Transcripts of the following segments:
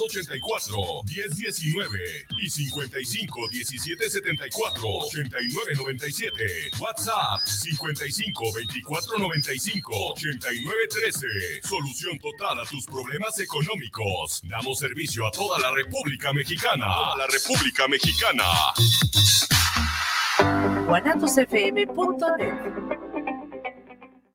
84 10 19 y 55 17 74 89 97. WhatsApp 55 24 95 89 13. Solución total a tus problemas económicos. Damos servicio a toda la República Mexicana. A la República Mexicana.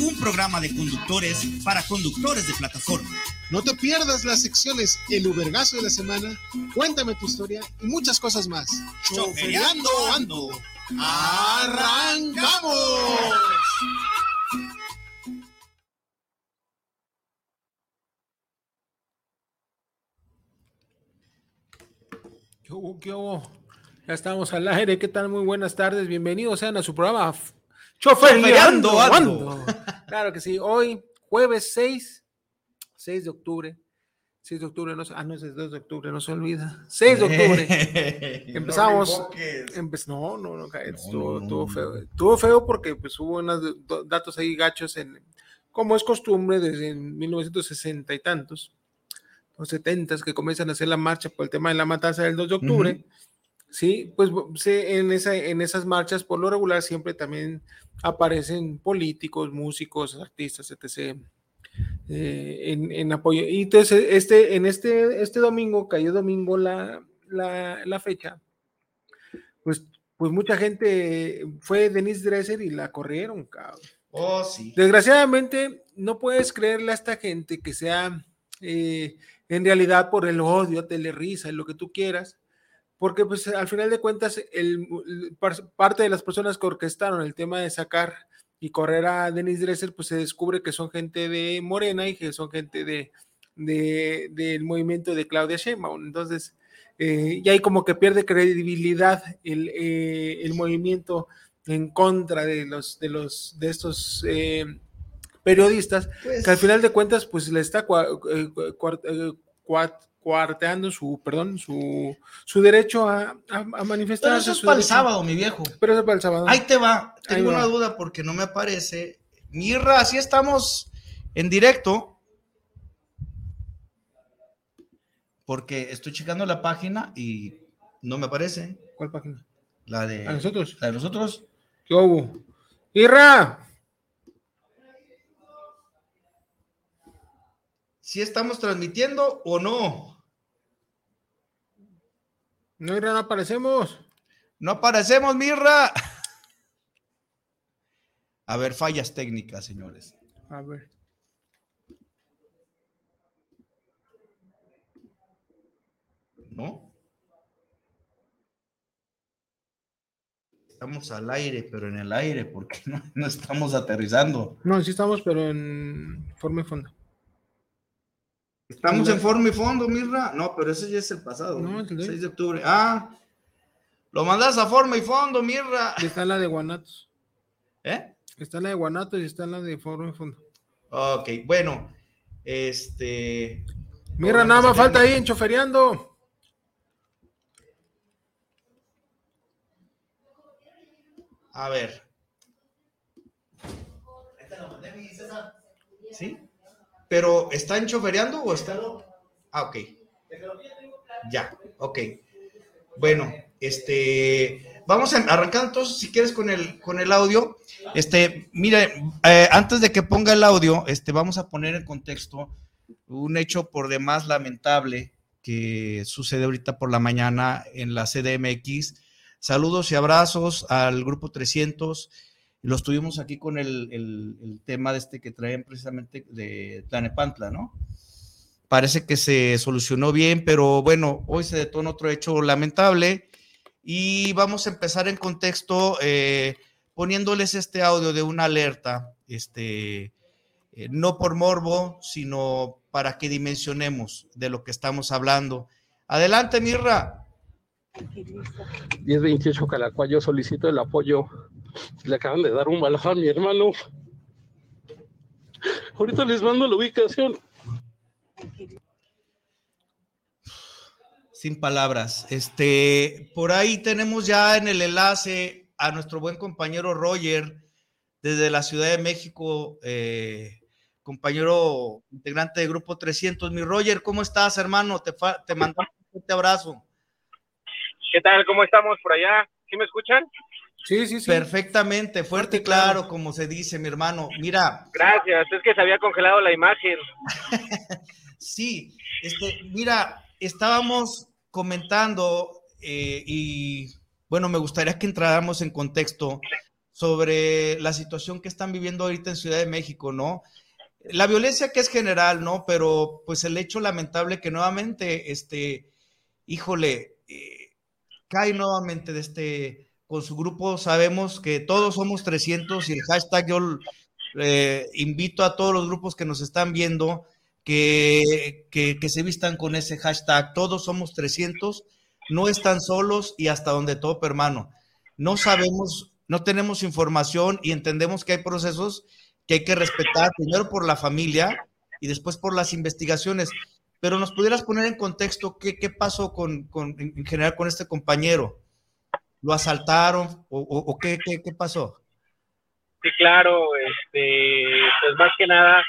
un programa de conductores para conductores de plataforma. No te pierdas las secciones El Ubergazo de la Semana, Cuéntame tu historia y muchas cosas más. Choferiando Ando. ¡Arrancamos! ¿Qué hubo? ¿Qué hubo? Ya estamos al aire. ¿Qué tal? Muy buenas tardes. Bienvenidos sean a su programa Choferiando Ando. Claro que sí. Hoy, jueves 6, 6 de octubre. 6 de octubre, no, ah, no es el 2 de octubre, no se olvida. 6 de octubre. Empezamos. No, no, no, estuvo, feo. Estuvo feo porque pues, hubo unos datos ahí gachos, en, como es costumbre desde 1960 y tantos, los 70 que comienzan a hacer la marcha por el tema de la matanza del 2 de octubre. Sí, pues en, esa, en esas marchas por lo regular siempre también aparecen políticos, músicos, artistas, etc. Eh, en, apoyo. Y entonces, este, en este, este domingo, cayó domingo la, la, fecha, pues, pues mucha gente fue Denise Dresser y la corrieron, cabrón. Oh, sí. Desgraciadamente, no puedes creerle a esta gente que sea eh, en realidad por el odio, risa y lo que tú quieras porque pues al final de cuentas el, parte de las personas que orquestaron el tema de sacar y correr a Denis Dresser, pues se descubre que son gente de Morena y que son gente de, del movimiento de Claudia Sheinbaum. Entonces, eh, y ahí como que pierde credibilidad el, eh, el, movimiento en contra de los de los de estos eh, periodistas, que al pues final de cuentas, pues le está cuarteando su, perdón, su, su derecho a, a, manifestarse. Pero eso es para el sábado, mi viejo. Pero eso es para el sábado. Ahí te va. Tengo una duda porque no me aparece. Mirra, así estamos en directo. Porque estoy checando la página y no me aparece. ¿Cuál página? La de. ¿A nosotros? La de nosotros. ¿Qué hubo? ¡Irra! si estamos transmitiendo o no. No, Mirra, no aparecemos. No aparecemos, Mirra. A ver, fallas técnicas, señores. A ver. ¿No? Estamos al aire, pero en el aire, porque no, no estamos aterrizando. No, sí estamos, pero en forma y fondo. Estamos en forma y fondo, Mirra. No, pero ese ya es el pasado. No, el 6 de octubre. Ah, lo mandas a forma y fondo, Mirra. está en la de Guanatos. ¿Eh? Está en la de Guanatos y está en la de forma y fondo. Ok, bueno. Este. Mirra, nada más falta ahí enchoferiando. A ver. ¿Sí? Pero ¿está enchofereando o está? Ah, ok. Ya, ok. Bueno, este, vamos a arrancar entonces, si quieres, con el, con el audio. Este, mire, eh, antes de que ponga el audio, este, vamos a poner en contexto un hecho por demás lamentable que sucede ahorita por la mañana en la CDMX, Saludos y abrazos al grupo 300. Los tuvimos aquí con el, tema de este que traen precisamente de Tlanepantla, ¿no? Parece que se solucionó bien, pero bueno, hoy se detona otro hecho lamentable y vamos a empezar en contexto eh, poniéndoles este audio de una alerta, este, eh, no por morbo, sino para que dimensionemos de lo que estamos hablando. Adelante, Mirra. 1028 Calacua, yo solicito el apoyo. Le acaban de dar un balazo a mi hermano. Ahorita les mando la ubicación. Sin palabras. Este, por ahí tenemos ya en el enlace a nuestro buen compañero Roger desde la Ciudad de México, eh, compañero integrante del Grupo 300. Mi Roger, ¿cómo estás, hermano? Te, te mando un fuerte abrazo. ¿Qué tal? ¿Cómo estamos por allá? ¿Sí me escuchan? Sí, sí, sí. Perfectamente, fuerte y claro, como se dice, mi hermano. Mira. Gracias, es que se había congelado la imagen. sí, este, mira, estábamos comentando eh, y bueno, me gustaría que entráramos en contexto sobre la situación que están viviendo ahorita en Ciudad de México, ¿no? La violencia que es general, ¿no? Pero pues el hecho lamentable que nuevamente, este, híjole, eh, cae nuevamente de este, con su grupo, sabemos que todos somos 300 y el hashtag yo eh, invito a todos los grupos que nos están viendo que, que, se vistan con ese hashtag, todos somos 300, no están solos y hasta donde todo, hermano. No sabemos, no tenemos información y entendemos que hay procesos que hay que respetar, primero por la familia y después por las investigaciones. Pero nos pudieras poner en contexto qué, qué pasó con, con, en general con este compañero. ¿Lo asaltaron o, o, qué, qué, qué, pasó? Sí, claro, este, pues más que nada,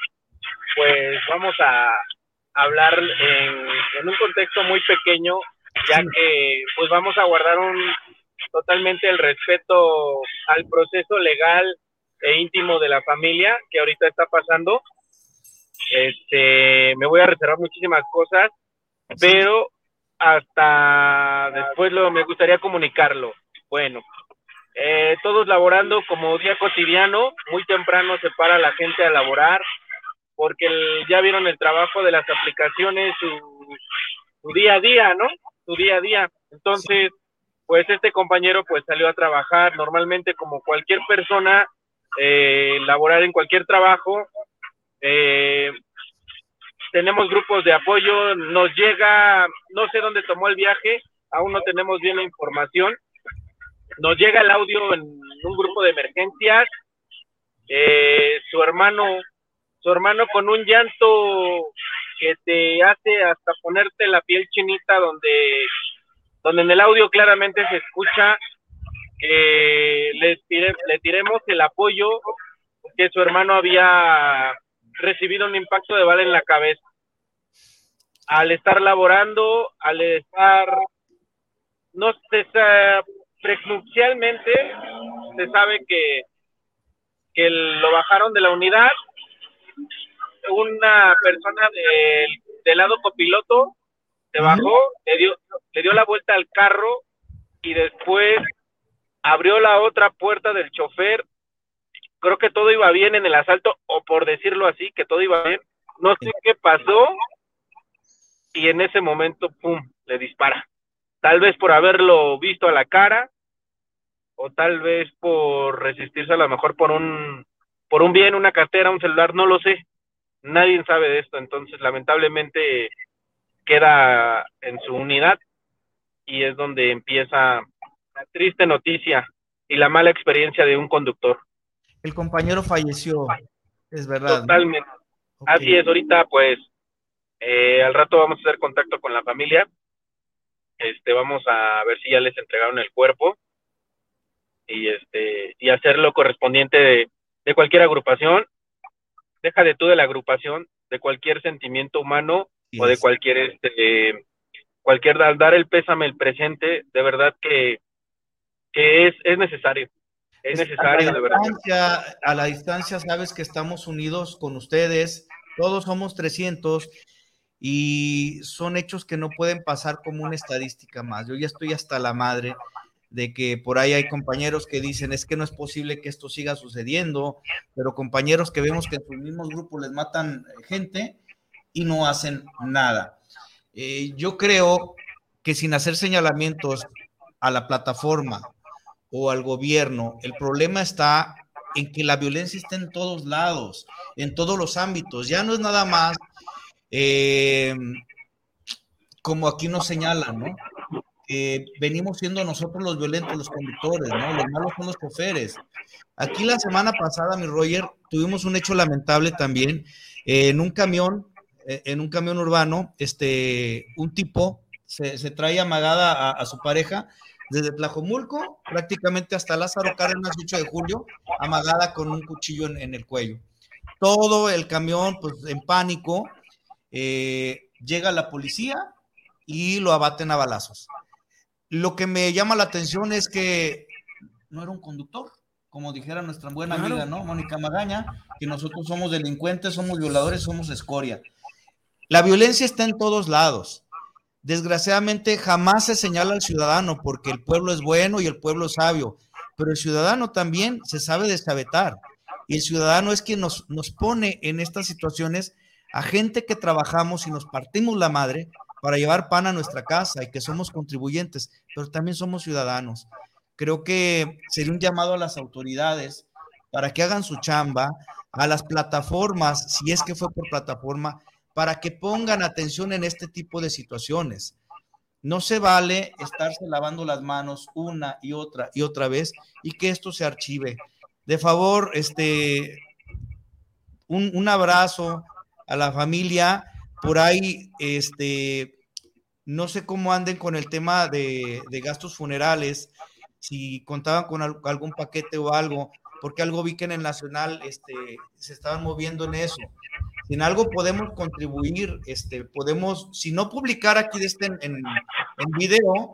pues vamos a hablar en, en un contexto muy pequeño, ya que pues vamos a guardar un totalmente el respeto al proceso legal e íntimo de la familia que ahorita está pasando. Este, me voy a reservar muchísimas cosas, pero hasta después lo, me gustaría comunicarlo. Bueno, eh, todos laborando como día cotidiano, muy temprano se para la gente a laborar, porque ya vieron el trabajo de las aplicaciones, su, su, día a día, ¿no? Su día a día. Entonces, pues este compañero pues salió a trabajar normalmente como cualquier persona eh, laborar en cualquier trabajo. Eh, tenemos grupos de apoyo, nos llega, no sé dónde tomó el viaje, aún no tenemos bien la información. Nos llega el audio en un grupo de emergencias. Eh, su hermano, su hermano con un llanto que te hace hasta ponerte la piel chinita, donde, donde en el audio claramente se escucha que le, le tiremos el apoyo que su hermano había recibido un impacto de bala en la cabeza. Al estar laborando, al estar, no sé, prenupcialmente, se sabe que, que lo bajaron de la unidad. Una persona del, del lado copiloto se bajó, le dio, le dio la vuelta al carro y después abrió la otra puerta del chofer. Creo que todo iba bien en el asalto, o por decirlo así, que todo iba bien. No sé qué pasó. Y en ese momento, ¡pum!, le dispara. Tal vez por haberlo visto a la cara, o tal vez por resistirse a lo mejor por un, por un bien, una cartera, un celular, no lo sé. Nadie sabe de esto, entonces lamentablemente queda en su unidad y es donde empieza la triste noticia y la mala experiencia de un conductor. El compañero falleció, es verdad. Totalmente. Así es, ahorita pues eh, al rato vamos a hacer contacto con la familia. Este, vamos a ver si ya les entregaron el cuerpo y este y hacer lo correspondiente de, de cualquier agrupación. Deja de tú de la agrupación, de cualquier sentimiento humano o de cualquier este cualquier dar el pésame el presente, de verdad que que es, es necesario. Es necesario, de verdad. A la distancia, sabes que estamos unidos con ustedes, todos somos 300 y son hechos que no pueden pasar como una estadística más. Yo ya estoy hasta la madre de que por ahí hay compañeros que dicen es que no es posible que esto siga sucediendo, pero compañeros que vemos que en sus mismos grupos les matan gente y no hacen nada. Eh, yo creo que sin hacer señalamientos a la plataforma o al gobierno, el problema está en que la violencia está en todos lados, en todos los ámbitos. Ya no es nada más eh, como aquí nos señalan, ¿no? venimos siendo nosotros los violentos, los conductores, ¿no? Los malos son los choferes. Aquí la semana pasada, mi Roger, tuvimos un hecho lamentable también. en un camión, eh, en un camión urbano, este, un tipo se, trae amagada a, su pareja desde Tlajomulco prácticamente hasta Lázaro Cárdenas, 8 de julio, amagada con un cuchillo en, el cuello. Todo el camión, pues en pánico, eh, llega la policía y lo abaten a balazos. Lo que me llama la atención es que no era un conductor, como dijera nuestra buena amiga, ¿no? Mónica Magaña, que nosotros somos delincuentes, somos violadores, somos escoria. La violencia está en todos lados. Desgraciadamente jamás se señala al ciudadano porque el pueblo es bueno y el pueblo es sabio, pero el ciudadano también se sabe descabetar. Y el ciudadano es quien nos, nos pone en estas situaciones a gente que trabajamos y nos partimos la madre para llevar pan a nuestra casa y que somos contribuyentes, pero también somos ciudadanos. Creo que sería un llamado a las autoridades para que hagan su chamba, a las plataformas, si es que fue por plataforma, para que pongan atención en este tipo de situaciones. No se vale estarse lavando las manos una y otra y otra vez y que esto se archive. De favor, este, un, un abrazo a la familia. Por ahí, este, no sé cómo anden con el tema de, gastos funerales, si contaban con algún paquete o algo, porque algo vi que en el Nacional este, se estaban moviendo en eso. Si en algo podemos contribuir, este, podemos, si no publicar aquí de este en, en, video,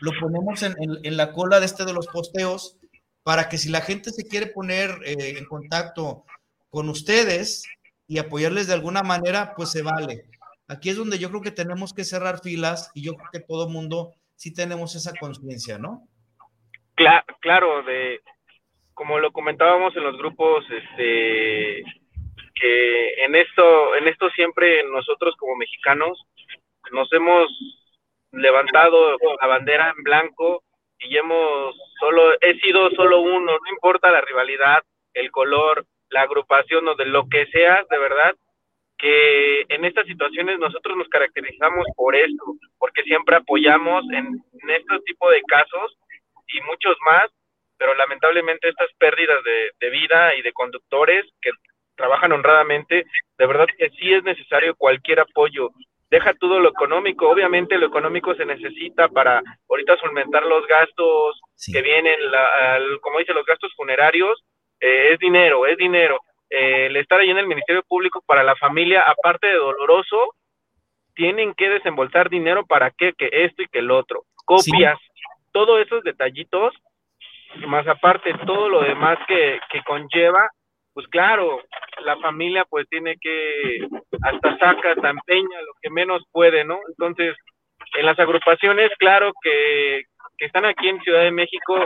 lo ponemos en, la cola de este de los posteos para que si la gente se quiere poner eh, en contacto con ustedes y apoyarles de alguna manera, pues se vale. Aquí es donde yo creo que tenemos que cerrar filas y yo creo que todo mundo sí tenemos esa conciencia, ¿no? Claro, de como lo comentábamos en los grupos, este que en esto, en esto siempre nosotros como mexicanos nos hemos levantado la bandera en blanco y hemos solo, he sido solo uno, no importa la rivalidad, el color, la agrupación o de lo que sea, de verdad, que en estas situaciones nosotros nos caracterizamos por esto, porque siempre apoyamos en, en este tipo de casos y muchos más, pero lamentablemente estas pérdidas de, vida y de conductores que trabajan honradamente, de verdad que sí es necesario cualquier apoyo. Deja todo lo económico, obviamente lo económico se necesita para ahorita solventar los gastos que vienen, como dice, los gastos funerarios, eh, es dinero, es dinero, eh, el estar ahí en el Ministerio Público para la familia, aparte de doloroso, tienen que desembolsar dinero para que, que esto y que el otro. Copias, todos esos detallitos, más aparte todo lo demás que, que conlleva, pues claro, la familia pues tiene que, hasta saca, hasta empeña lo que menos puede, ¿no? Entonces, en las agrupaciones, claro que, que están aquí en Ciudad de México,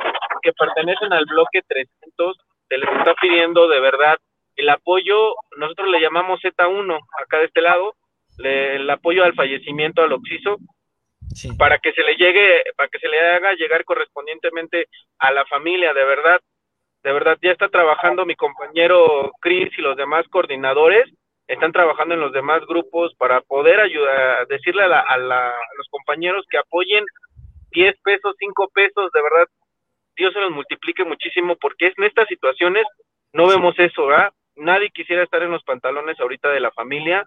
que pertenecen al bloque 300, se les está pidiendo de verdad el apoyo, nosotros le llamamos Z1 acá de este lado, el apoyo al fallecimiento al Oxiso, para que se le llegue, para que se le haga llegar correspondientemente a la familia, de verdad, de verdad, ya está trabajando mi compañero Chris y los demás coordinadores, están trabajando en los demás grupos para poder ayudar, decirle a, a los compañeros que apoyen 10 pesos, 5 pesos, de verdad, Dios se los multiplique muchísimo, porque en estas situaciones no vemos eso, ¿verdad? nadie quisiera estar en los pantalones ahorita de la familia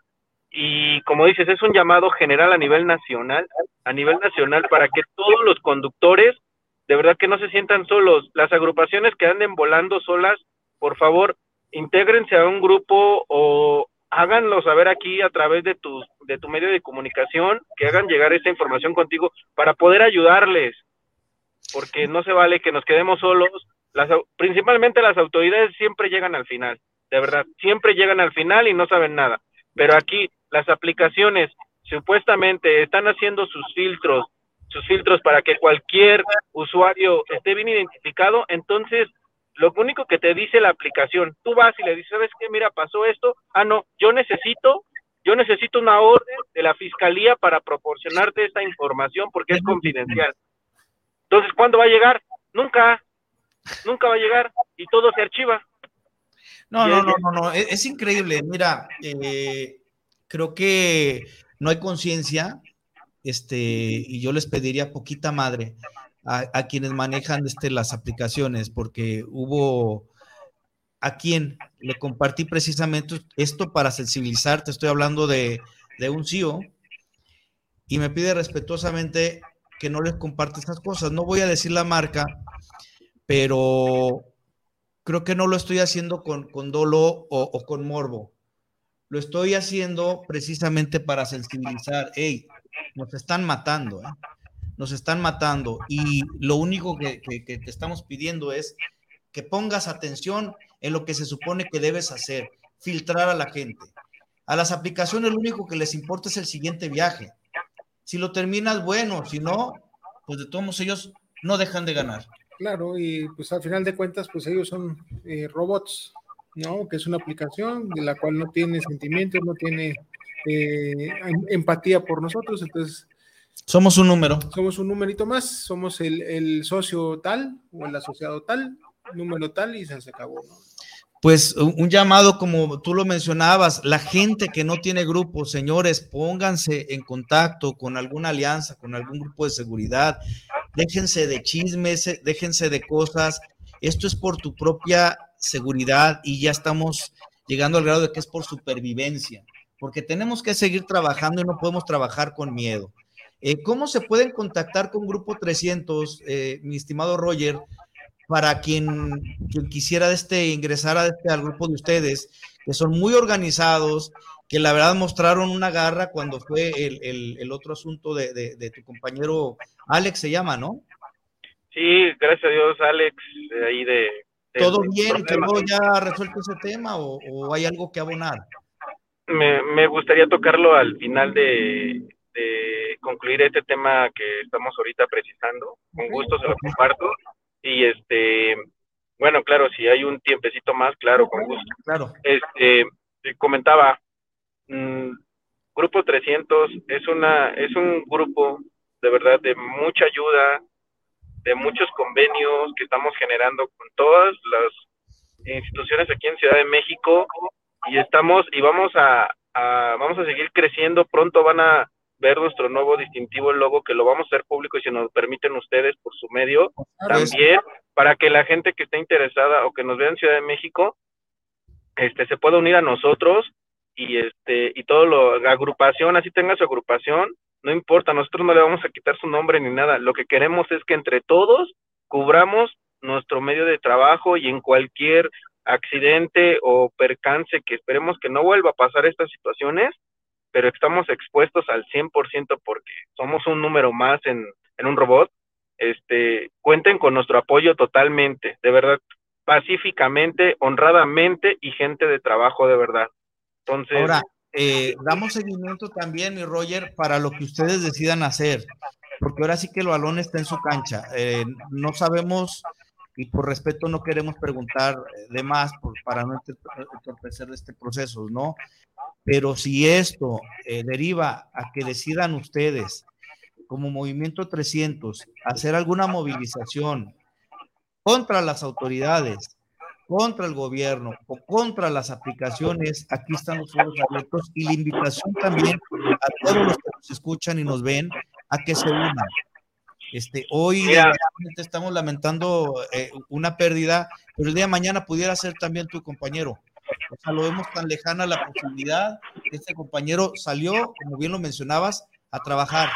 y como dices, es un llamado general a nivel nacional, a nivel nacional para que todos los conductores de verdad que no se sientan solos, las agrupaciones que anden volando solas, por favor, intégrense a un grupo o háganlo saber aquí a través de tu, de tu medio de comunicación, que hagan llegar esta información contigo para poder ayudarles, porque no se vale que nos quedemos solos, las, principalmente las autoridades siempre llegan al final de verdad, siempre llegan al final y no saben nada. Pero aquí las aplicaciones supuestamente están haciendo sus filtros sus filtros para que cualquier usuario esté bien identificado, entonces lo único que te dice la aplicación, tú vas y le dices, ¿sabes qué? Mira, pasó esto. Ah, no, yo necesito, yo necesito una orden de la fiscalía para proporcionarte esta información porque es confidencial. Entonces, ¿cuándo va a llegar? Nunca, nunca va a llegar y todo se archiva. No, no, no, no, no, es, es increíble. Mira, eh, creo que no hay conciencia, este, y yo les pediría poquita madre a, quienes manejan este, las aplicaciones, porque hubo a quien le compartí precisamente esto para sensibilizarte, estoy hablando de, de un CEO, y me pide respetuosamente que no les comparte esas cosas. No voy a decir la marca, pero creo que no lo estoy haciendo con, con dolo o, con morbo. Lo estoy haciendo precisamente para sensibilizar. Hey, nos están matando, ¿eh? nos están matando. Y lo único que, que, que te estamos pidiendo es que pongas atención en lo que se supone que debes hacer, filtrar a la gente. A las aplicaciones lo único que les importa es el siguiente viaje. Si lo terminas, bueno, si no, pues de todos ellos no dejan de ganar. Claro, y pues al final de cuentas, pues ellos son eh, robots, ¿no? Que es una aplicación de la cual no tiene sentimientos, no tiene eh, em, empatía por nosotros, entonces... Somos un número. Somos un numerito más, somos el, el socio tal o el asociado tal, número tal y se acabó, ¿no? Pues un llamado como tú lo mencionabas, la gente que no tiene grupo, señores, pónganse en contacto con alguna alianza, con algún grupo de seguridad, déjense de chismes, déjense de cosas, esto es por tu propia seguridad y ya estamos llegando al grado de que es por supervivencia, porque tenemos que seguir trabajando y no podemos trabajar con miedo. Eh, ¿Cómo se pueden contactar con Grupo 300, eh, mi estimado Roger? Para quien, quisiera este, ingresar a este, al grupo de ustedes, que son muy organizados, que la verdad mostraron una garra cuando fue el, otro asunto de, tu compañero Alex, se llama, ¿no? Sí, gracias a Dios, Alex, de ahí de... ¿Todo bien? ¿Quedó ya resuelto ese tema o, hay algo que abonar? Me, me gustaría tocarlo al final de concluir este tema que estamos ahorita precisando. Con gusto se lo comparto y este, bueno, claro, si hay un tiempecito más, claro, con gusto. Claro. Este, comentaba, mm, Grupo 300 es una es un grupo de verdad de mucha ayuda, de muchos convenios que estamos generando con todas las instituciones aquí en Ciudad de México y estamos y vamos a, a vamos a seguir creciendo, pronto van a ver nuestro nuevo distintivo, logo, que lo vamos a hacer público y si nos permiten ustedes por su medio, también para que la gente que esté interesada o que nos vea en Ciudad de México, este, se pueda unir a nosotros y este, y todo lo, la agrupación, así tenga su agrupación, no importa, nosotros no le vamos a quitar su nombre ni nada, lo que queremos es que entre todos cubramos nuestro medio de trabajo y en cualquier accidente o percance que esperemos que no vuelva a pasar estas situaciones, pero estamos expuestos al 100% porque somos un número más en, en un robot, este, cuenten con nuestro apoyo totalmente, de verdad, pacíficamente, honradamente y gente de trabajo de verdad. Entonces, ahora eh, damos seguimiento también, mi Roger, para lo que ustedes decidan hacer, porque ahora sí que el balón está en su cancha. Eh, no sabemos y por respeto no queremos preguntar de más para no entorpecer este proceso, ¿no? Pero si esto eh, deriva a que decidan ustedes, como Movimiento 300, hacer alguna movilización contra las autoridades, contra el gobierno o contra las aplicaciones, aquí están los foros abiertos y la invitación también a todos los que nos escuchan y nos ven a que se unan. Este, hoy estamos lamentando eh, una pérdida, pero el día de mañana pudiera ser también tu compañero. O sea, lo vemos tan lejana la posibilidad. Este compañero salió, como bien lo mencionabas, a trabajar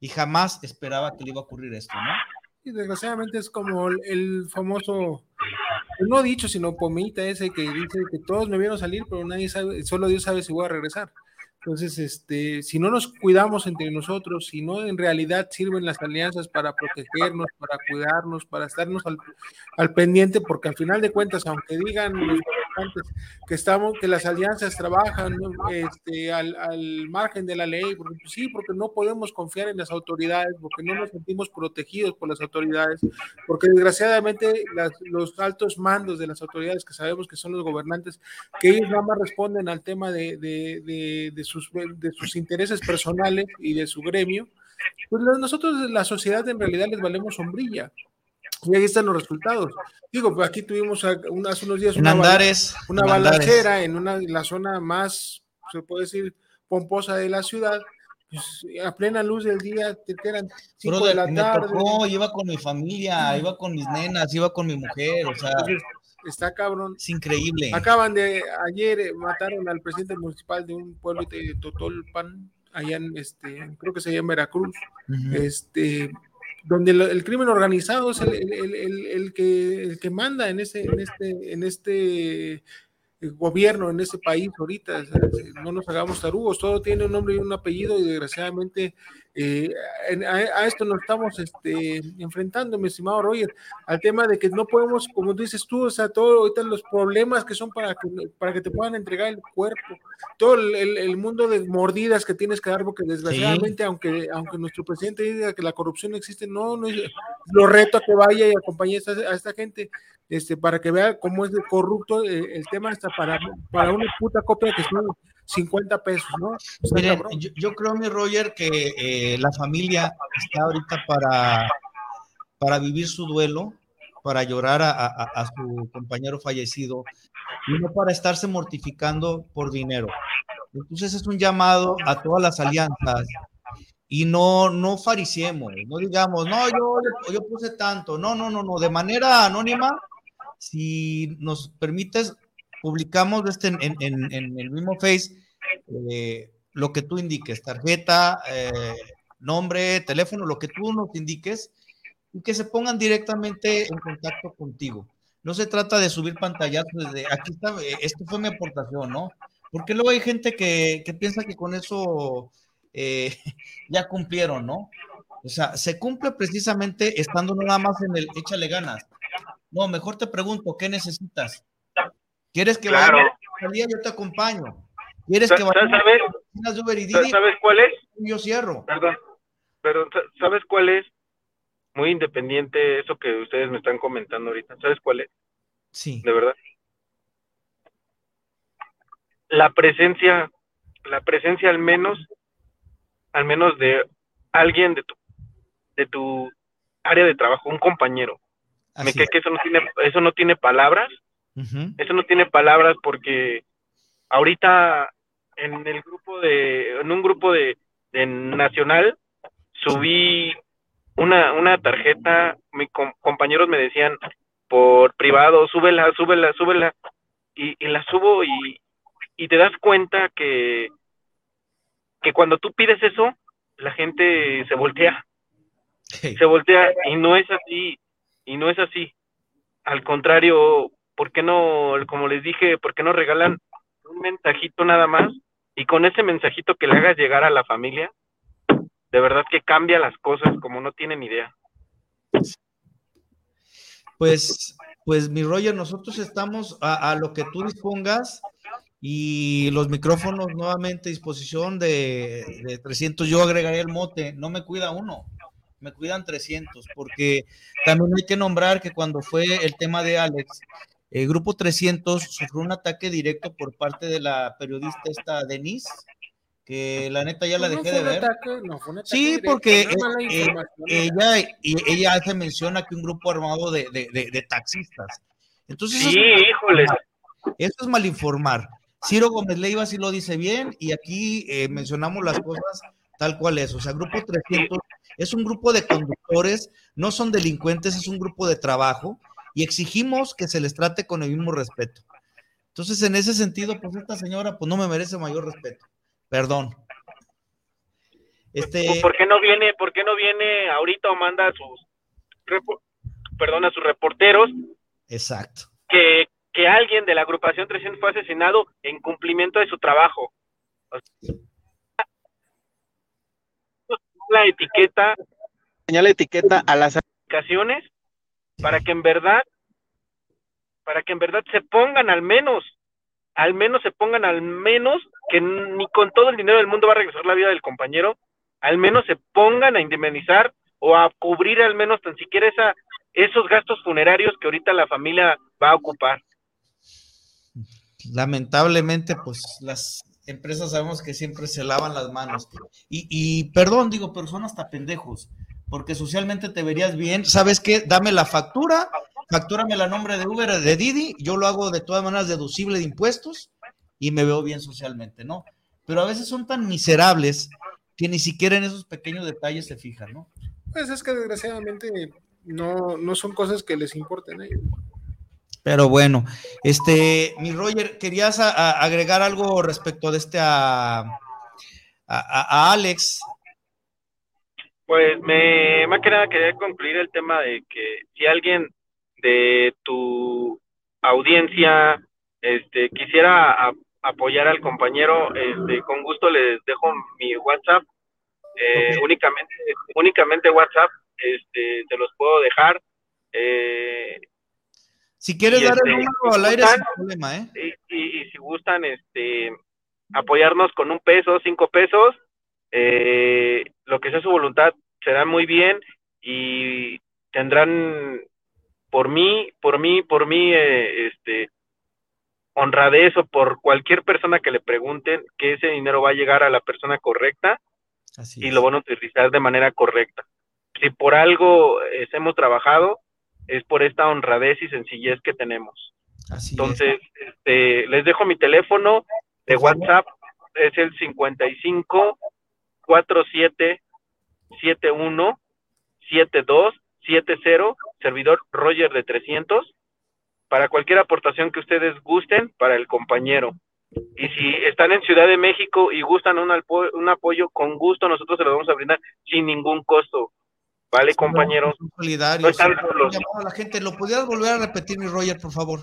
y jamás esperaba que le iba a ocurrir esto, ¿no? Y desgraciadamente es como el, famoso, no dicho, sino pomita ese que dice que todos me vieron salir, pero nadie sabe, solo Dios sabe si voy a regresar. Entonces, este, si no nos cuidamos entre nosotros, si no en realidad sirven las alianzas para protegernos, para cuidarnos, para estarnos al, al pendiente, porque al final de cuentas, aunque digan los importantes, que estamos, que las alianzas trabajan este, al, al, margen de la ley, porque, pues, sí, porque no podemos confiar en las autoridades, porque no nos sentimos protegidos por las autoridades, porque desgraciadamente las, los altos mandos de las autoridades que sabemos que son los gobernantes, que ellos nada más responden al tema de, de, de, de sus, de sus intereses personales y de su gremio, pues nosotros, la sociedad, en realidad les valemos sombrilla. Y ahí están los resultados. Digo, pues aquí tuvimos hace unos días una, Andares, una balacera en una la zona más, se puede decir, pomposa de la ciudad. Pues, a plena luz del día, te eran cinco de la tarde. Tocó, iba con mi familia, iba con mis nenas, iba con mi mujer, o sea. está cabrón. Es increíble. Acaban de, ayer eh, mataron al presidente municipal de un pueblo de Totolpan, allá en este, creo que se llama Veracruz, este, donde el, crimen organizado es el, el, el, que, que manda en ese, en este, en este gobierno en ese país ahorita, no nos hagamos tarugos, todo tiene un nombre y un apellido y desgraciadamente eh, a, esto nos estamos este, enfrentando, mi estimado Roger, al tema de que no podemos, como dices tú, o sea, todo ahorita los problemas que son para que, para que te puedan entregar el cuerpo, todo el, mundo de mordidas que tienes que dar, porque desgraciadamente, aunque, aunque nuestro presidente diga que la corrupción existe, no, no lo reto a que vaya y acompañe a esta, gente, este, para que vea cómo es corrupto eh, el, tema está para, para una puta copia que son 50 pesos, ¿no? Miren, yo, creo, mi Roger, que eh, la familia está ahorita para, para vivir su duelo, para llorar a, su compañero fallecido y no para estarse mortificando por dinero. Entonces es un llamado a todas las alianzas y no, no fariciemos, no digamos, no, yo, yo puse tanto, no, no, no, no, de manera anónima, si nos permites, publicamos este en, el mismo Face eh, lo que tú indiques, tarjeta, eh, nombre, teléfono, lo que tú nos indiques y que se pongan directamente en contacto contigo. No se trata de subir pantallazos desde aquí está, eh, esto fue mi aportación, ¿no? Porque luego hay gente que, piensa que con eso ya cumplieron, ¿no? O sea, se cumple precisamente estando nada más en el échale ganas. No, mejor te pregunto, ¿qué necesitas? ¿Quieres que claro. vaya? Yo te acompaño. ¿Quieres que vaya? ¿Sabes? ¿Sabes cuál es? Yo cierro. Perdón, pero ¿sabes cuál es? Muy independiente eso que ustedes me están comentando ahorita. ¿Sabes cuál es? Sí. De verdad. La presencia, la presencia al menos, al menos de alguien de tu, de tu área de trabajo, un compañero. me que eso no tiene, eso no tiene palabras eso no tiene palabras porque ahorita en el grupo de, en un grupo de, nacional, subí una, una tarjeta, mis compañeros me decían por privado, súbela, súbela, súbela, y, la subo y, y te das cuenta que, que cuando tú pides eso, la gente se voltea, se voltea y no es así, y no es así. Al contrario, ¿por qué no, como les dije, por qué no regalan un mensajito nada más? Y con ese mensajito que le hagas llegar a la familia, de verdad que cambia las cosas como no tienen idea. Pues, pues mi Roger, nosotros estamos a, lo que tú dispongas y los micrófonos nuevamente a disposición de, de 300. Yo agregaré el mote, no me cuida uno, me cuidan 300, porque también hay que nombrar que cuando fue el tema de Alex, el grupo 300 sufrió un ataque directo por parte de la periodista esta Denise, que la neta ya la dejé de ver. sí, porque eh, ella, ella hace menciona que un grupo armado de, taxistas. Entonces, sí, híjole. Eso es mal informar. Ciro Gómez Leiva sí lo dice bien y aquí eh, mencionamos las cosas tal cual es. O sea, Grupo 300 es un grupo de conductores, no son delincuentes, es un grupo de trabajo y exigimos que se les trate con el mismo respeto. Entonces, en ese sentido, pues esta señora pues no me merece mayor respeto. Perdón. Este... ¿Por qué no viene, por qué no viene ahorita o manda a sus perdón, a sus reporteros? Exacto. Que, que alguien de la agrupación 300 fue asesinado en cumplimiento de su trabajo. la etiqueta señala etiqueta a las aplicaciones para que en verdad para que en verdad se pongan al menos, al menos se pongan al menos, que ni con todo el dinero del mundo va a regresar la vida del compañero, al menos se pongan a indemnizar o a cubrir al menos tan siquiera esa, esos gastos funerarios que ahorita la familia va a ocupar. Lamentablemente, pues las empresas sabemos que siempre se lavan las manos. Y, y perdón, digo, pero son hasta pendejos, porque socialmente te verías bien. ¿Sabes qué? Dame la factura, factúrame la nombre de Uber, de Didi, yo lo hago de todas maneras deducible de impuestos y me veo bien socialmente, ¿no? Pero a veces son tan miserables que ni siquiera en esos pequeños detalles se fijan, ¿no? Pues es que desgraciadamente no, no son cosas que les importen a ellos. Pero bueno, este, mi Roger, ¿querías agregar algo respecto de este a, a, Alex? Pues me, más que nada quería concluir el tema de que si alguien de tu audiencia este, quisiera apoyar al compañero, este, con gusto les dejo mi WhatsApp eh, únicamente, únicamente WhatsApp, este, te los puedo dejar. Eh, si quieres dar el este, número al aire sin problema, ¿eh? Y, si gustan, este, apoyarnos con un peso, cinco pesos, eh, lo que sea su voluntad, será muy bien y tendrán por mí, por mí, por mí, este, honradez o por cualquier persona que le pregunten que ese dinero va a llegar a la persona correcta y lo van a utilizar de manera correcta. Si por algo eh, hemos trabajado, es por esta honradez y sencillez que tenemos. Entonces, este, les dejo mi teléfono de WhatsApp, es el 55 47 71 72 70, servidor Roger de 300, para cualquier aportación que ustedes gusten para el compañero. Y si están en Ciudad de México y gustan un, un apoyo, con gusto nosotros se lo vamos a brindar sin ningún costo. ¿Vale, compañeros? No están la gente. ¿Lo pudieras volver a repetir, mi Roger, por favor?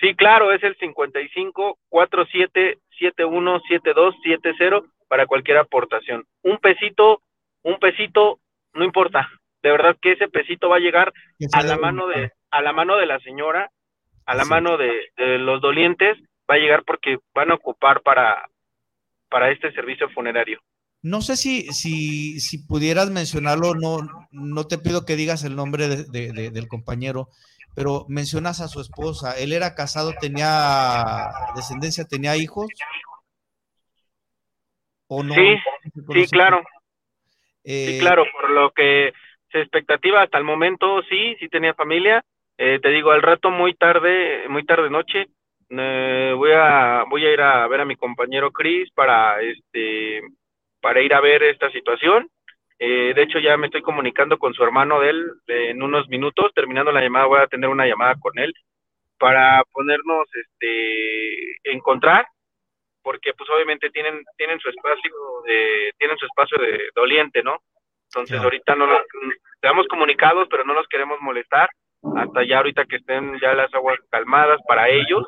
Sí, claro, es el 55 47 71 72 70 para cualquier aportación. Un pesito, un pesito, no importa. De verdad que ese pesito va a llegar a la mano de a la mano de la señora, a la mano de los dolientes va a llegar porque van a ocupar para, para este servicio funerario. No sé si, si, si pudieras mencionarlo, no, no te pido que digas el nombre de, del compañero, pero mencionas a su esposa. Él era casado, tenía descendencia, tenía hijos. ¿O no? Sí, sí, claro. sí, eh, claro, por lo que se expectativa hasta el momento, sí, sí tenía familia. Eh, te digo, al rato muy tarde, muy tarde noche, eh, voy a voy a ir a ver a mi compañero Chris para este para ir a ver esta situación. Eh, de hecho ya me estoy comunicando con su hermano de él en unos minutos. Terminando la llamada voy a tener una llamada con él para ponernos este encontrar porque pues obviamente tienen tienen su espacio de tienen su espacio de doliente, ¿no? Entonces ahorita no nos estamos comunicados, pero no los queremos molestar hasta ya ahorita que estén ya las aguas calmadas para ellos.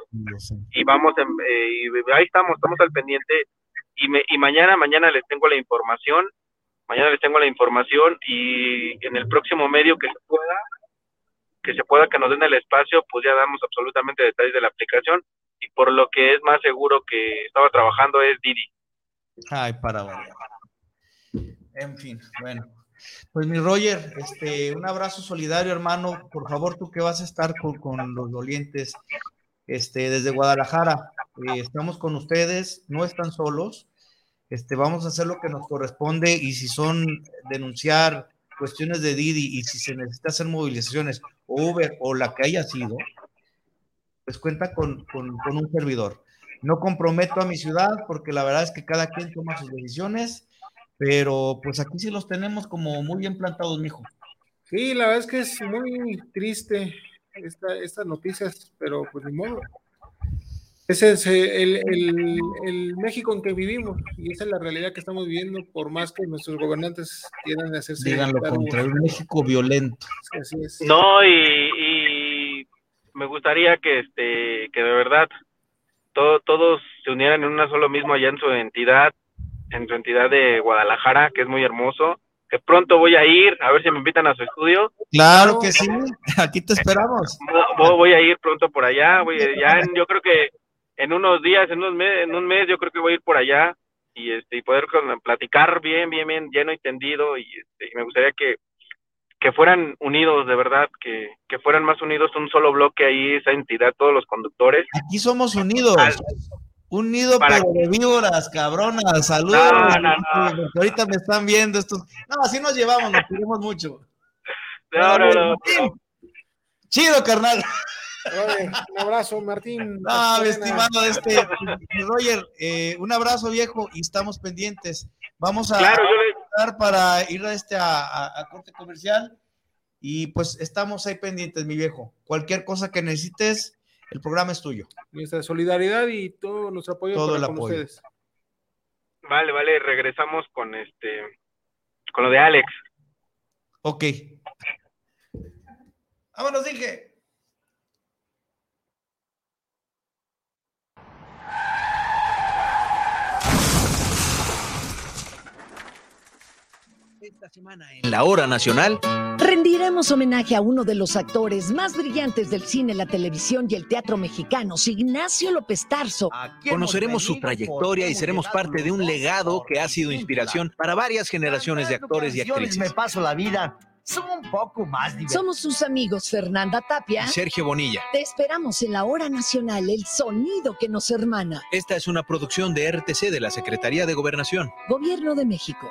y vamos eh, y ahí estamos estamos al pendiente. Y, me, y mañana mañana les tengo la información mañana les tengo la información y en el próximo medio que se pueda que se pueda que nos den el espacio pues ya damos absolutamente detalles de la aplicación y por lo que es más seguro que estaba trabajando es Didi ay para en fin bueno pues mi Roger, este, un abrazo solidario, hermano. Por favor, tú que vas a estar con, los dolientes este, desde Guadalajara, eh, estamos con ustedes, no están solos. Este, vamos a hacer lo que nos corresponde y si son denunciar cuestiones de Didi y si se necesita hacer movilizaciones Uber o la que haya sido, pues cuenta con, con, con un servidor. No comprometo a mi ciudad porque la verdad es que cada quien toma sus decisiones pero pues aquí sí los tenemos como muy bien plantados, mijo. Sí, la verdad es que es muy triste estas noticias, pero pues ni modo. Ese es el, México en que vivimos y esa es la realidad que estamos viviendo, por más que nuestros gobernantes quieran hacerse. Díganlo contra un México violento. Así es. No, y, me gustaría que, este, que de verdad todos se unieran en una solo mismo allá en su entidad, en su entidad de Guadalajara, que es muy hermoso, que pronto voy a ir, a ver si me invitan a su estudio. Claro que sí, aquí te esperamos. voy a ir pronto por allá, voy, ya yo creo que en unos días, en, unos mes, en un mes, yo creo que voy a ir por allá y este y poder platicar bien, bien, bien, lleno y tendido y, este, me gustaría que, que fueran unidos, de verdad, que, que fueran más unidos un solo bloque ahí, esa entidad, todos los conductores. Aquí somos unidos. Un nido pero de víboras, cabronas, saludos. Ahorita me están viendo estos. No, así nos llevamos, nos queremos mucho. No, no, no. Chido, carnal. un abrazo, Martín. No, mi estimado, este, Roger, eh, un abrazo viejo y estamos pendientes. Vamos a claro, para ir a este a, corte comercial y pues estamos ahí pendientes, mi viejo. Cualquier cosa que necesites, el programa es tuyo. Nuestra solidaridad y todo nuestro apoyo todo el apoyo. ustedes. Vale, vale, regresamos con este con lo de Alex. Ok. Vámonos, dije. Esta semana en la hora nacional rendiremos homenaje a uno de los actores más brillantes del cine, la televisión y el teatro mexicanos, Ignacio López Tarso. Conoceremos su trayectoria y seremos parte de un legado que ha sido inspiración para varias generaciones de actores y actrices. Me paso la vida un poco más Somos sus amigos Fernanda Tapia y Sergio Bonilla. Te esperamos en la hora nacional, el sonido que nos hermana. Esta es una producción de RTC de la Secretaría de Gobernación. Gobierno de México.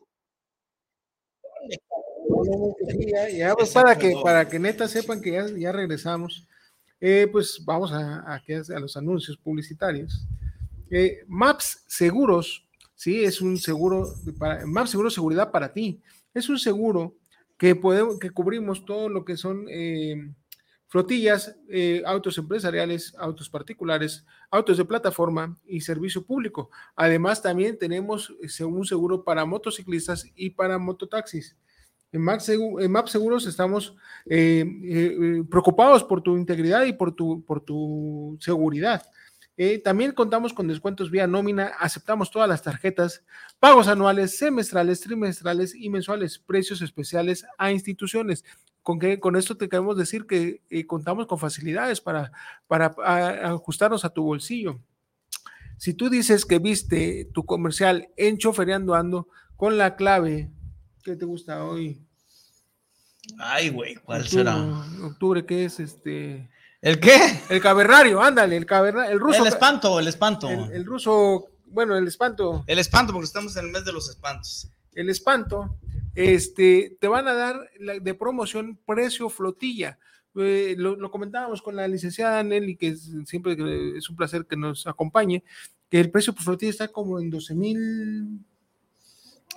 ya, pues, para que, para que neta sepan que ya, regresamos, eh, pues vamos a, a, a, los anuncios publicitarios. Eh, Maps Seguros, sí, es un seguro, para, Maps Seguro Seguridad para ti. Es un seguro que podemos, que cubrimos todo lo que son eh, flotillas, autos empresariales, autos particulares, autos de plataforma y servicio público. Además, también tenemos un seguro para motociclistas y para mototaxis. En Map, Seguros estamos eh, eh, preocupados por tu integridad y por tu, seguridad. Eh, también contamos con descuentos vía nómina, aceptamos todas las tarjetas, pagos anuales, semestrales, trimestrales y mensuales, precios especiales a instituciones. Con, esto te queremos decir que eh, contamos con facilidades para, para ajustarnos a tu bolsillo. Si tú dices que viste tu comercial en Chofereando Ando con la clave, ¿qué te gusta hoy? Ay, güey, ¿cuál octubre, será? Octubre, ¿qué es este? ¿El qué? El cavernario, ándale, el cavernario, el ruso. El espanto, el espanto. El, el, ruso, bueno, el espanto. El espanto, porque estamos en el mes de los espantos. El espanto, este, te van a dar la, de promoción precio flotilla. Eh, lo, lo, comentábamos con la licenciada Nelly, que es, siempre es un placer que nos acompañe, que el precio por flotilla está como en 12 mil,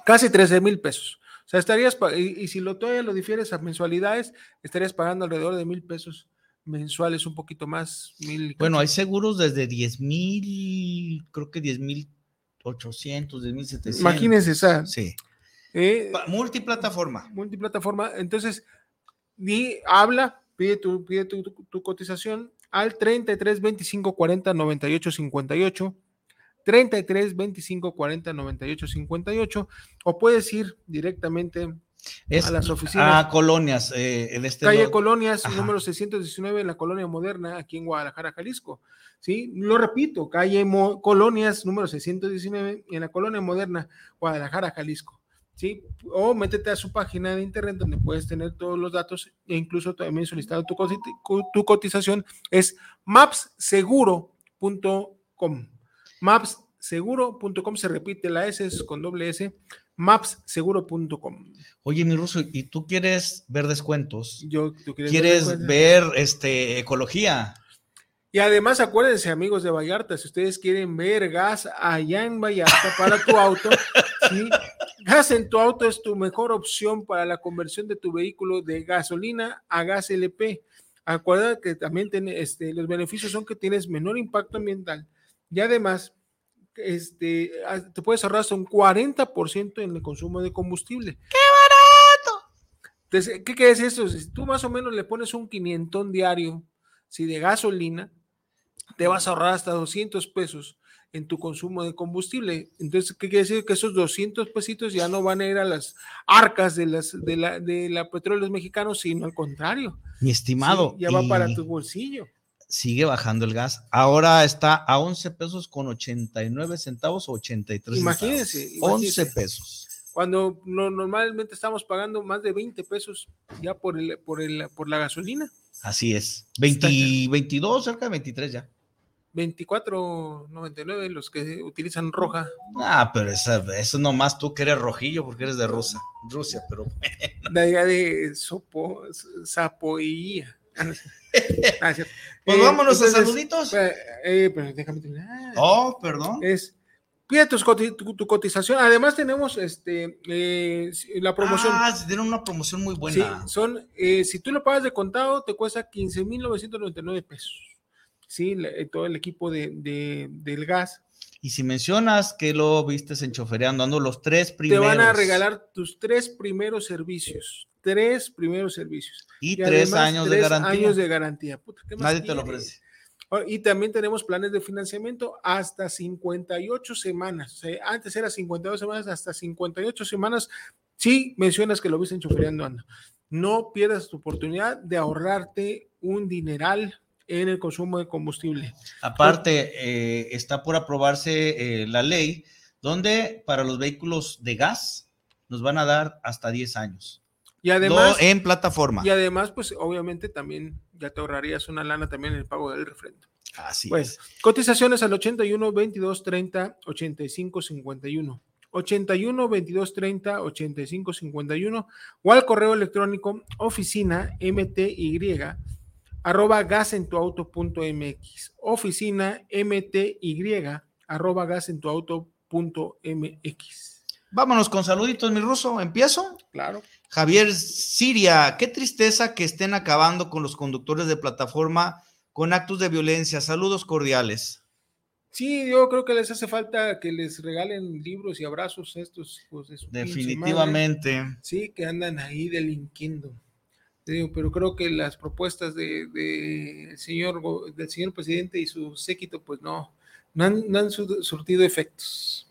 casi 13 mil pesos. O sea, estarías, y, y si lo todavía lo difieres a mensualidades, estarías pagando alrededor de mil pesos mensuales, un poquito más. Mil, bueno, hay seguros desde 10 mil, creo que 10 mil 800, 10 mil 700. Imagínense esa. Sí. Eh, multiplataforma. Multiplataforma. Entonces, di, habla, pide, tu, pide tu, tu, tu, cotización al 33 25 40 98 58. 33 25 40 98 58 o puedes ir directamente es a las oficinas. A colonias. Eh, en este Calle. Colonias, Ajá. número 619 en la colonia moderna, aquí en Guadalajara, Jalisco. Sí, lo repito, calle Mo Colonias, número 619 en la colonia moderna, Guadalajara, Jalisco. ¿sí? O métete a su página de internet donde puedes tener todos los datos e incluso también solicitado tu, cotización, es mapseguro.com. Mapseguro.com se repite la S es con doble S, mapseguro.com. Oye, mi ruso, ¿y tú quieres ver descuentos? Yo, ¿tú quieres, ¿Quieres ver, ver este, ecología? Y además, acuérdense, amigos de Vallarta, si ustedes quieren ver gas allá en Vallarta para tu auto, ¿sí? gas en tu auto es tu mejor opción para la conversión de tu vehículo de gasolina a gas LP. Acuérdate que también tiene, este, los beneficios son que tienes menor impacto ambiental y además este, te puedes ahorrar hasta un 40% en el consumo de combustible. ¡Qué barato! Entonces, ¿qué quiere decir esto? Si tú más o menos le pones un quinientón diario si de gasolina, te vas a ahorrar hasta 200 pesos en tu consumo de combustible. Entonces, ¿qué quiere decir? Que esos 200 pesitos ya no van a ir a las arcas de, las, de, la, de la petróleos mexicanos, sino al contrario. Mi estimado. Sí, ya va para tu bolsillo. Sigue bajando el gas. Ahora está a 11 pesos con 89 centavos o 83 imagínense, centavos. Imagínense. 11 pesos. Cuando no, normalmente estamos pagando más de 20 pesos ya por, el, por, el, por la gasolina. Así es. 20, 22, cerca de 23 ya. 24.99 los que utilizan roja. Ah, pero esa, eso nomás tú que eres rojillo porque eres de Rusia, Rusia, pero bueno. La idea de sopo, sapoía. Pues eh, vámonos entonces, a saluditos. Eh, eh, pero déjame terminar. Oh, perdón. Es pide tu, tu, tu, cotización. Además tenemos este eh, la promoción. Ah, tienen una promoción muy buena. Sí, son, si tú lo pagas de contado, te cuesta 15,999 pesos. Sí, todo el equipo de, de, del gas. Y si mencionas que lo vistes en chofereando, ando los tres primeros. Te van a regalar tus tres primeros servicios. Tres primeros servicios. Y, y tres además, años tres de garantía. años de garantía. Puta, Nadie te lo ofrece. Y también tenemos planes de financiamiento hasta 58 semanas. O sea, antes era 52 semanas, hasta 58 semanas. Si mencionas que lo viste en Chofereando Ando. No pierdas tu oportunidad de ahorrarte un dineral en el consumo de combustible. Aparte, eh, está por aprobarse eh, la ley donde para los vehículos de gas nos van a dar hasta 10 años. Y además, en plataforma. Y además, pues obviamente también ya te ahorrarías una lana también en el pago del refrendo. Así pues, es. Cotizaciones al 81 22 30 85 51. 81 22 30 85 51 o al correo electrónico oficina mty arroba gasentuauto.mx oficina mty arroba gasentuauto.mx Vámonos con saluditos, mi ruso. ¿Empiezo? Claro. Javier Siria, qué tristeza que estén acabando con los conductores de plataforma con actos de violencia. Saludos cordiales. Sí, yo creo que les hace falta que les regalen libros y abrazos estos. Pues, Definitivamente. Sí, que andan ahí delinquiendo. pero creo que las propuestas de, señor, del señor presidente y su séquito, pues no, no han, surtido efectos.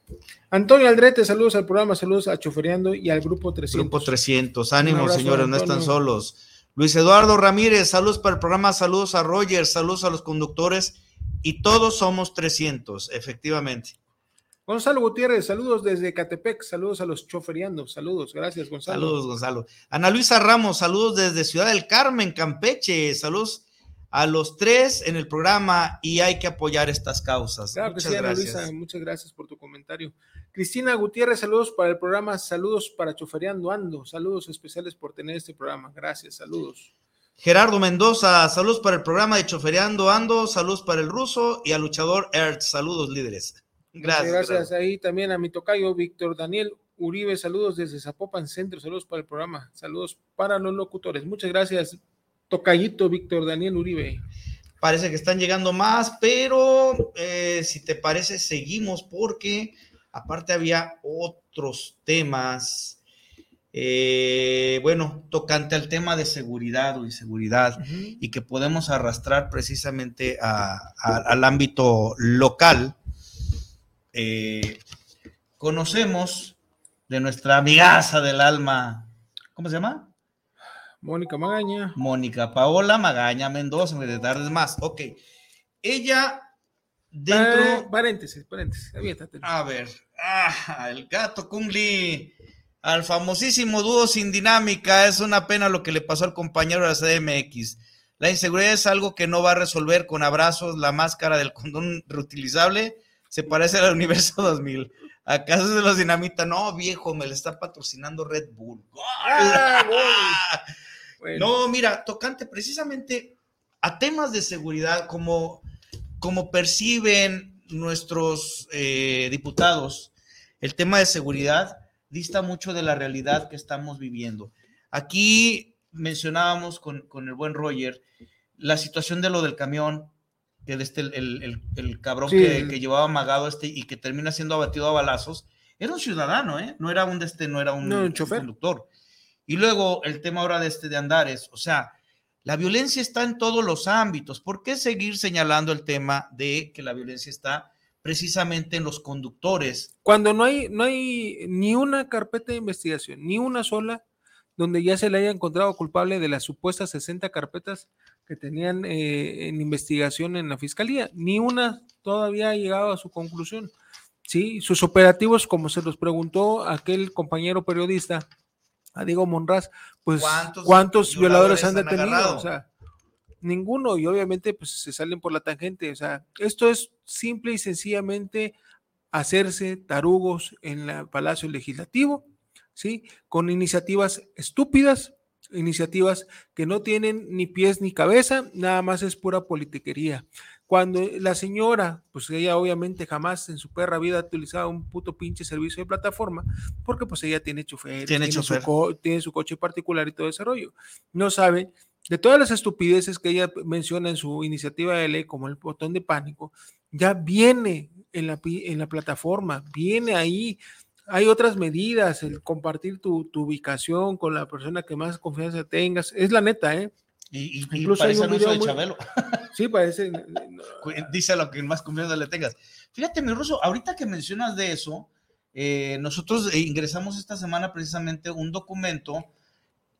Antonio Aldrete, saludos al programa, saludos a Chofereando y al Grupo 300. Grupo 300, ánimo señores, no están solos. Luis Eduardo Ramírez, saludos para el programa, saludos a Roger, saludos a los conductores y todos somos 300, efectivamente. Gonzalo Gutiérrez, saludos desde Catepec, saludos a los choferiando, saludos, gracias Gonzalo. Saludos Gonzalo. Ana Luisa Ramos, saludos desde Ciudad del Carmen, Campeche, saludos a los tres en el programa y hay que apoyar estas causas. muchas gracias. Ana Luisa, muchas gracias por tu comentario. Cristina Gutiérrez, saludos para el programa, saludos para Choferiando Ando, saludos especiales por tener este programa, gracias, saludos. Gerardo Mendoza, saludos para el programa de Choferiando Ando, saludos para el ruso y al luchador Earth, saludos líderes. Gracias. Gracias ahí también a mi tocayo Víctor Daniel Uribe, saludos desde Zapopan Centro, saludos para el programa, saludos para los locutores. Muchas gracias, tocayito Víctor Daniel Uribe. Parece que están llegando más, pero eh, si te parece, seguimos porque aparte había otros temas. Eh, bueno, tocante al tema de seguridad o inseguridad y que podemos arrastrar precisamente al ámbito local eh, conocemos de nuestra amigaza del alma, ¿cómo se llama? Mónica Magaña. Mónica Paola Magaña Mendoza, de tardes más. Ok. Ella dentro. Eh, paréntesis, paréntesis. A ver. Ah, el gato Kungli. Al famosísimo dúo sin dinámica. Es una pena lo que le pasó al compañero de la CDMX. La inseguridad es algo que no va a resolver con abrazos, la máscara del condón reutilizable se parece al Universo 2000. ¿Acaso de los dinamita? No, viejo, me le está patrocinando Red Bull. Ah, no, mira, tocante precisamente a temas de seguridad, como, como perciben nuestros eh, diputados, el tema de seguridad dista mucho de la realidad que estamos viviendo. Aquí mencionábamos con, con el buen Roger la situación de lo del camión, que este, el, el, cabrón que, llevaba amagado este y que termina siendo abatido a balazos, era un ciudadano, ¿eh? No era un, este, no era un, conductor. Y luego el tema ahora de este de Andares, o sea, la violencia está en todos los ámbitos. ¿Por qué seguir señalando el tema de que la violencia está precisamente en los conductores? Cuando no hay, no hay ni una carpeta de investigación, ni una sola, donde ya se le haya encontrado culpable de las supuestas 60 carpetas que tenían eh, en investigación en la fiscalía. Ni una todavía ha llegado a su conclusión. Sí, sus operativos, como se los preguntó aquel compañero periodista, a Diego Monraz, pues ¿cuántos, violadores, han detenido? o sea, ninguno, y obviamente pues se salen por la tangente. O sea, esto es simple y sencillamente hacerse tarugos en el Palacio Legislativo, ¿sí? Con iniciativas estúpidas, iniciativas que no tienen ni pies ni cabeza, nada más es pura politiquería. Cuando la señora, pues ella obviamente jamás en su perra vida ha utilizado un puto pinche servicio de plataforma, porque pues ella tiene chofer, tiene, Su, tiene su coche particular y todo ese rollo. No sabe de todas las estupideces que ella menciona en su iniciativa de ley, como el botón de pánico, ya viene en la, en la plataforma, viene ahí hay otras medidas, el compartir tu, ubicación con la persona que más confianza tengas. Es la neta, ¿eh? Y, Incluso parece hay un de Chabelo. Sí, parece. Dice lo que más confianza le tengas. Fíjate, mi ruso, ahorita que mencionas de eso, eh, nosotros ingresamos esta semana precisamente un documento,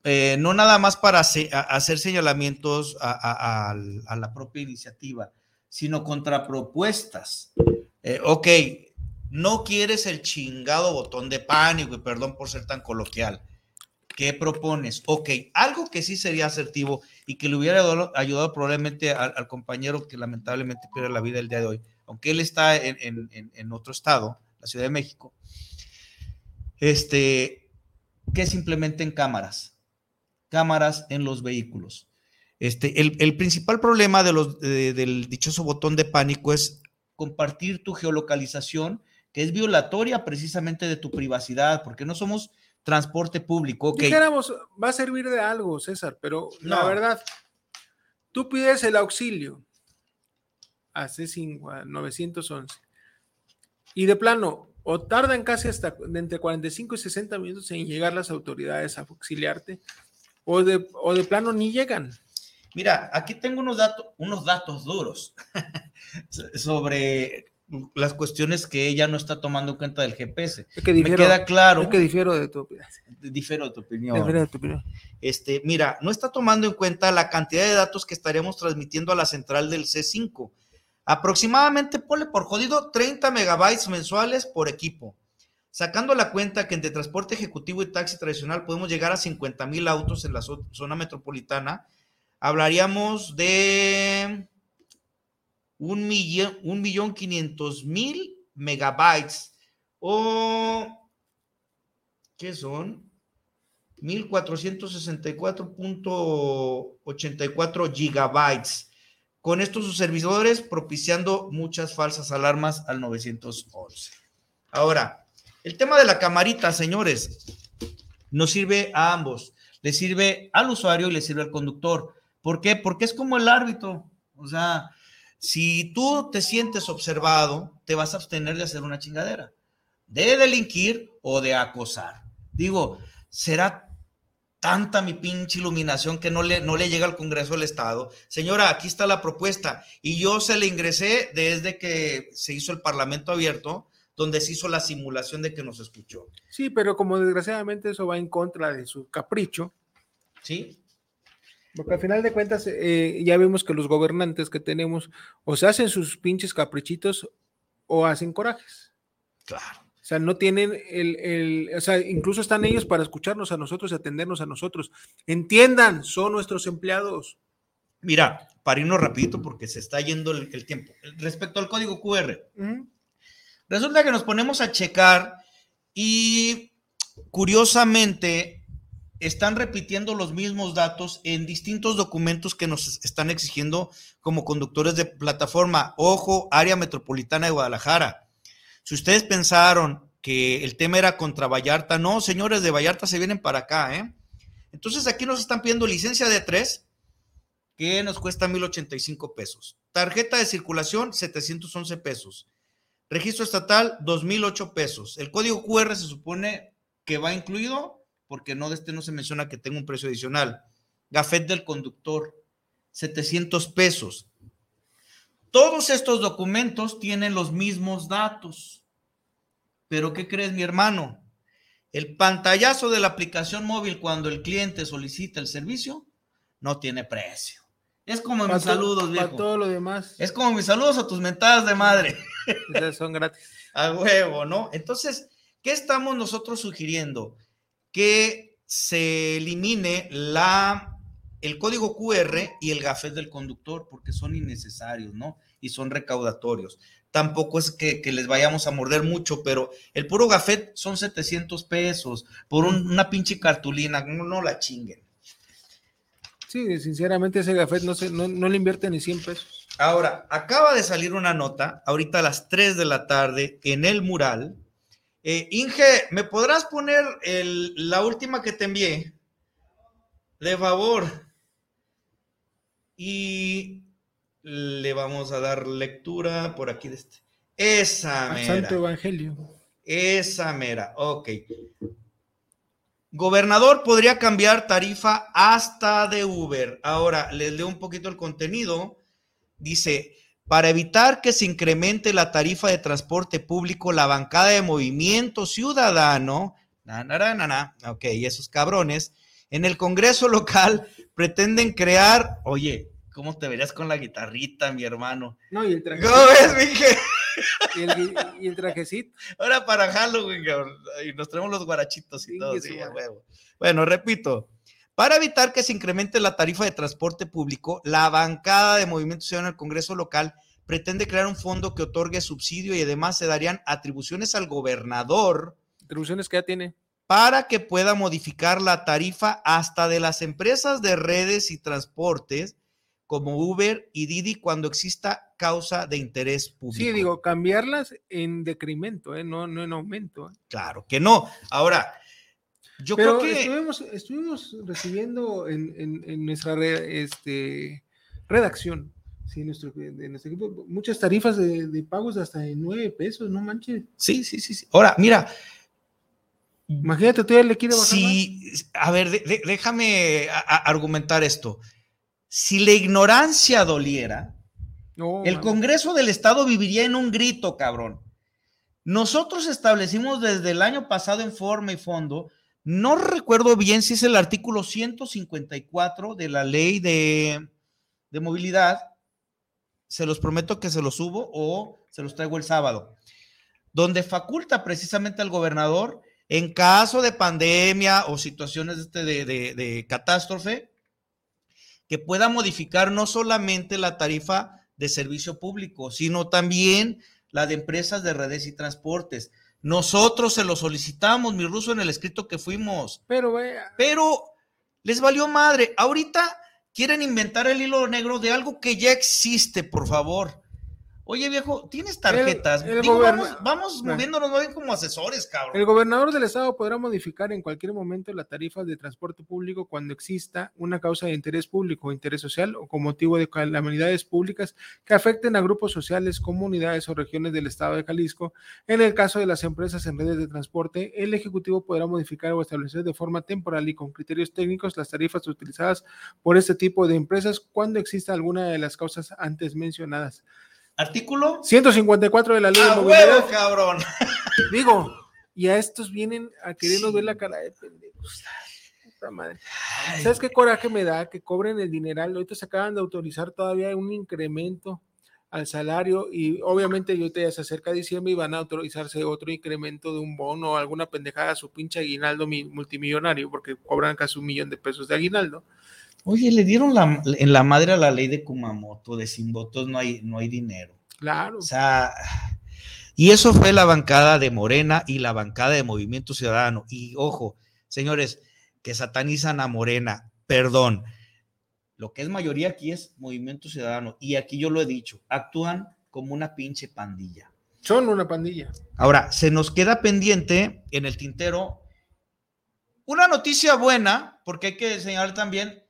eh, no nada más para hacer señalamientos a, a, la propia iniciativa, sino contrapropuestas. Eh, ok, no quieres el chingado botón de pánico, y perdón por ser tan coloquial. ¿Qué propones? Ok, algo que sí sería asertivo y que le hubiera ayudado, probablemente al, compañero que lamentablemente pierde la vida el día de hoy, aunque él está en, otro estado, la Ciudad de México, este, que simplemente en cámaras, cámaras en los vehículos. Este, el, principal problema del dichoso botón de pánico es compartir tu geolocalización que es violatoria precisamente de tu privacidad, porque no somos transporte público. Okay. Dijéramos, va a servir de algo, César, pero la verdad, tú pides el auxilio a C5, 911, y de plano, o tardan casi hasta entre 45 y 60 minutos en llegar las autoridades a auxiliarte, o de, o de plano ni llegan. Mira, aquí tengo unos datos, unos datos duros sobre las cuestiones que ella no está tomando en cuenta del GPS. Es que Me difiero- queda claro. es que difiero de tu opinión. Difiero de tu opinión. Difiero de tu opinión. Este, mira, no está tomando en cuenta la cantidad de datos que estaremos transmitiendo a la central del C5. Aproximadamente, ponle por jodido, 30 megabytes mensuales por equipo. Sacando la cuenta que entre transporte ejecutivo y taxi tradicional podemos llegar a 50 mil autos en la zo- zona metropolitana, hablaríamos de un millón, un millón quinientos mil megabytes o ¿qué son? 1464.84 gigabytes. Con estos sus servidores propiciando muchas falsas alarmas al 911. Ahora, el tema de la camarita, señores, nos sirve a ambos. Le sirve al usuario y le sirve al conductor. ¿Por qué? Porque es como el árbitro. O sea, si tú te sientes observado, te vas a abstener de hacer una chingadera, de delinquir o de acosar. Digo, será tanta mi pinche iluminación que no le, no le llega al Congreso del Estado. Señora, aquí está la propuesta y yo se le ingresé desde que se hizo el Parlamento abierto, donde se hizo la simulación de que nos escuchó. Sí, pero como desgraciadamente eso va en contra de su capricho. Sí. Porque al final de cuentas, eh, ya vemos que los gobernantes que tenemos o se hacen sus pinches caprichitos o hacen corajes. Claro. O sea, no tienen el, el- o sea, incluso están ellos para escucharnos a nosotros y atendernos a nosotros. Entiendan, son nuestros empleados. Mira, para irnos rapidito porque se está yendo el, el tiempo. Respecto al código QR, resulta que nos ponemos a checar y curiosamente están repitiendo los mismos datos en distintos documentos que nos están exigiendo como conductores de plataforma. Ojo, área metropolitana de Guadalajara. Si ustedes pensaron que el tema era contra Vallarta, no, señores de Vallarta se vienen para acá, ¿eh? Entonces aquí nos están pidiendo licencia de tres, que nos cuesta 1.085 pesos. Tarjeta de circulación, 711 pesos. Registro estatal, 2.008 pesos. El código QR se supone que va incluido, porque no de este no se menciona que tenga un precio adicional. Gafet del conductor, 700 pesos. Todos estos documentos tienen los mismos datos. Pero ¿qué crees, mi hermano? El pantallazo de la aplicación móvil cuando el cliente solicita el servicio no tiene precio. Es como mis saludos, viejo. todo lo demás. Es como mis saludos a tus mentadas de madre. Esas son gratis. A huevo, ¿no? Entonces, ¿qué estamos nosotros sugiriendo? Que se elimine la, el código QR y el gafet del conductor, porque son innecesarios, ¿no? Y son recaudatorios. Tampoco es que, que les vayamos a morder mucho, pero el puro gafet son 700 pesos por un- una pinche cartulina, no, no la chinguen. Sí, sinceramente ese gafet no, se, no, no le invierte ni 100 pesos. Ahora, acaba de salir una nota, ahorita a las 3 de la tarde, en el mural. Eh, Inge, ¿me podrás poner el- la última que te envié? De favor. Y le vamos a dar lectura por aquí de este. Esa mera. Santo Evangelio. Esa mera, ok. Gobernador podría cambiar tarifa hasta de Uber. Ahora, les leo un poquito el contenido. Dice, para evitar que se incremente la tarifa de transporte público, la bancada de Movimiento Ciudadano, na, na, ok, esos cabrones, en el Congreso local pretenden crear, oye, ¿cómo te verías con la guitarrita, mi hermano? No, y el traje. ¿Cómo ves, Miguel? Y el, y el trajecito. Ahora para Halloween, cabrón, y nos traemos los guarachitos y todo. sí, a madre. huevo. Bueno, repito. Para evitar que se incremente la tarifa de transporte público, la bancada de Movimiento Ciudadano del Congreso local pretende crear un fondo que otorgue subsidio y además se darían atribuciones al gobernador Atribuciones que ya tiene. para que pueda modificar la tarifa hasta de las empresas de redes y transportes como Uber y Didi cuando exista causa de interés público. Sí, digo, cambiarlas en decremento, ¿eh? no, no en aumento. ¿eh? Claro que no. Ahora, yo Pero creo que... estuvimos, estuvimos recibiendo en, en- en nuestra re- este, redacción, sí, nuestro, de nuestro equipo, muchas tarifas de, de pagos de hasta de nueve pesos, no manches. Sí, sí, sí, sí. Ahora, mira, Imagínate, tú ya le quieres bajar Si, a ver, de- de- déjame a- a- argumentar esto. Si la ignorancia doliera, No, el. Congreso del Estado viviría en un grito, cabrón. Nosotros establecimos desde el año pasado en forma y fondo, no recuerdo bien si es el artículo 154 de la ley de, de movilidad, se los prometo que se los subo o se los traigo el sábado, donde faculta precisamente al gobernador en caso de pandemia o situaciones este de, de- de catástrofe, que pueda modificar no solamente la tarifa de servicio público, sino también la de empresas de redes y transportes. Nosotros se lo solicitamos, mi ruso, en el escrito que fuimos. Pero vea. Pero les valió madre. Ahorita quieren inventar el hilo negro de algo que ya existe, por favor. Oye, viejo, tienes tarjetas. El- el Digo, gobierno- vamos, vamos No. moviéndonos más bien como asesores, cabrón. El gobernador del estado podrá modificar en cualquier momento la tarifa de transporte público cuando exista una causa de interés público, interés social o con motivo de calamidades públicas que afecten a grupos sociales, comunidades o regiones del estado de Jalisco. En el caso de las empresas en redes de transporte, el Ejecutivo podrá modificar o establecer de forma temporal y con criterios técnicos las tarifas utilizadas por este tipo de empresas cuando exista alguna de las causas antes mencionadas. Artículo 154 de la ley de ¡A movilidad. huevo, cabrón! Digo, y a estos vienen a querernos ver la cara de pendejos. Puta madre. ¿Sabes qué coraje me da? Que cobren el dineral. Ahorita se acaban de autorizar todavía un incremento al salario y obviamente ahorita ya se acerca diciembre y van a autorizarse otro incremento de un bono o alguna pendejada a su pinche aguinaldo mi- multimillonario porque cobran casi un millón de pesos de aguinaldo. Oye, le dieron la, en la madre a la ley de Kumamoto, de sin votos no hay, no hay dinero. Claro. O sea, y eso fue la bancada de Morena y la bancada de Movimiento Ciudadano. Y ojo, señores, que satanizan a Morena, perdón. Lo que es mayoría aquí es Movimiento Ciudadano. Y aquí yo lo he dicho, actúan como una pinche pandilla. Son una pandilla. Ahora, se nos queda pendiente en el tintero una noticia buena, porque hay que señalar también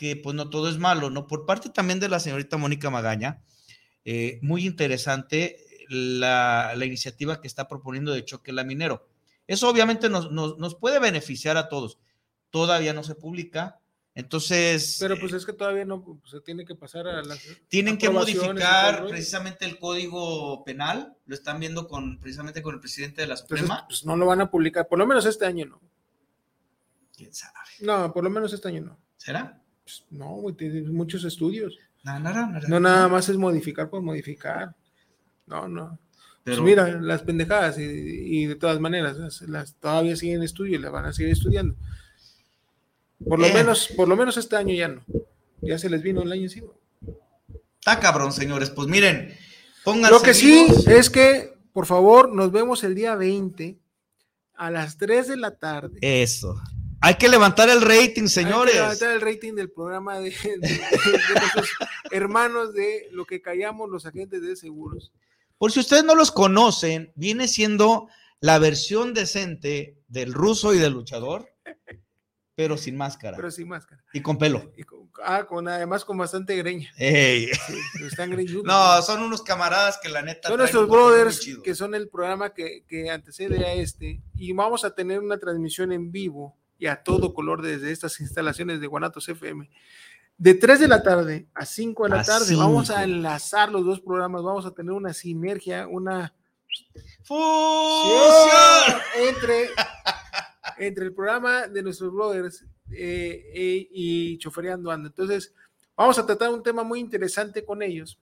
que pues no todo es malo, ¿no? Por parte también de la señorita Mónica Magaña, eh, muy interesante la, la iniciativa que está proponiendo de choque laminero. Eso obviamente nos, nos, nos puede beneficiar a todos. Todavía no se publica, entonces Pero pues es que todavía no pues, se tiene que pasar a las tienen que modificar precisamente el código penal, lo están viendo con precisamente con el presidente de la Entonces, Suprema. pues no lo van a publicar, por lo menos este año no. ¿Quién sabe? No, por lo menos este año no. ¿Será? Pues, no, güey, tiene muchos estudios. No, no, no, no, No nada más es modificar por modificar. No, no. Pues Pero- mira, las pendejadas y, y de todas maneras, las, las todavía siguen en estudio y las van a seguir estudiando. Por lo Eh. menos, por lo menos este año ya no. Ya se les vino el año encima. Está cabrón, señores. Pues miren, pónganse Lo que sí es que, por favor, nos vemos el día 20 a las 3 de la tarde. Eso. Hay que levantar el rating, Hay señores. que levantar el rating del programa de, de- de nuestros hermanos de lo que callamos los agentes de seguros. Por si ustedes no los conocen, viene siendo la versión decente del ruso y del luchador, pero sin máscara Pero sin máscara. y con pelo. Y con- ah, con además con bastante greña. Ey. Sí, están greñudos. No, son unos camaradas que la neta. Son nuestros brothers que son el programa que, que antecede a este y vamos a tener una transmisión en vivo y a todo color desde estas instalaciones de Guanatos FM. De 3 de la tarde a 5 de la A tarde vamos a enlazar los dos programas, vamos a tener una sinergia, una ¡Fusión! entre, entre el programa de nuestros brothers eh, eh, y Chofereando Ando. Entonces, vamos a tratar un tema muy interesante con ellos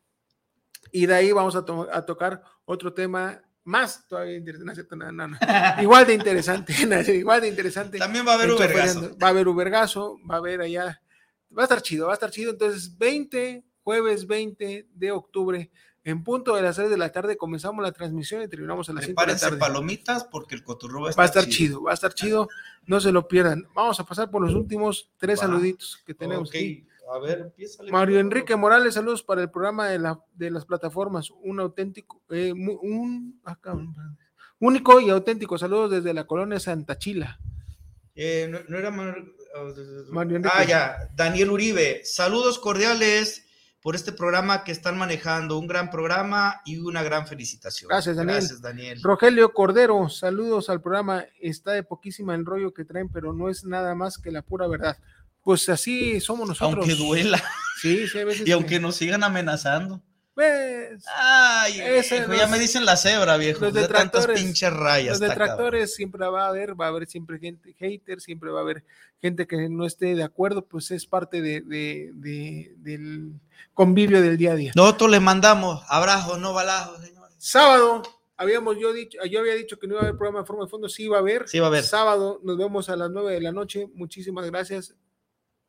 y de ahí vamos a, to- a tocar otro tema más todavía interesante. no no, no. Igual de interesante, igual de interesante. También va a haber Ubergazo. Va a haber Ubergazo, va a haber allá. Va a estar chido, va a estar chido. Entonces, 20, jueves 20 de octubre, en punto de las 3 de la tarde, comenzamos la transmisión y terminamos a las 5 de la tarde. palomitas porque el cotorreo va a Va a estar, estar chido, va a estar chido. No se lo pierdan. Vamos a pasar por los últimos tres saluditos que tenemos Ok, aquí. A ver, empieza. Mario Enrique Morales, saludos para el programa de, la, de las plataformas. Un auténtico, eh, un, ah, cabrón, único y auténtico. Saludos desde la colonia Santa Chila. Eh, no, no era Mar- Mario Enrique. Ah, ya. Daniel Uribe. Saludos cordiales. por este programa que están manejando. Un gran programa y una gran felicitación. Gracias, Daniel. Gracias, Daniel. Rogelio Cordero, saludos al programa. Está de poquísima el rollo que traen, pero no es nada más que la pura verdad. Pues así somos nosotros. Aunque duela. Sí, sí, a veces. Y aunque nos sigan amenazando. Pues, Ay, ese viejo, los- ya me dicen la cebra, viejo. los De detractores- pinches rayas. Los detractores siempre va a haber, va a haber siempre gente hater, siempre va a haber gente que no esté de acuerdo, pues es parte de, de- de- del convivio del día a día. Nosotros le mandamos abrazos, no balazos, señor. Sábado, habíamos yo dicho, yo había dicho que no iba a haber programa de forma de fondo, sí iba a haber. Sí va a haber. Sábado, nos vemos a las 9 de la noche. Muchísimas gracias.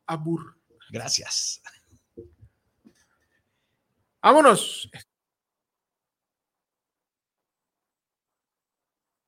Abur. Gracias. Vámonos.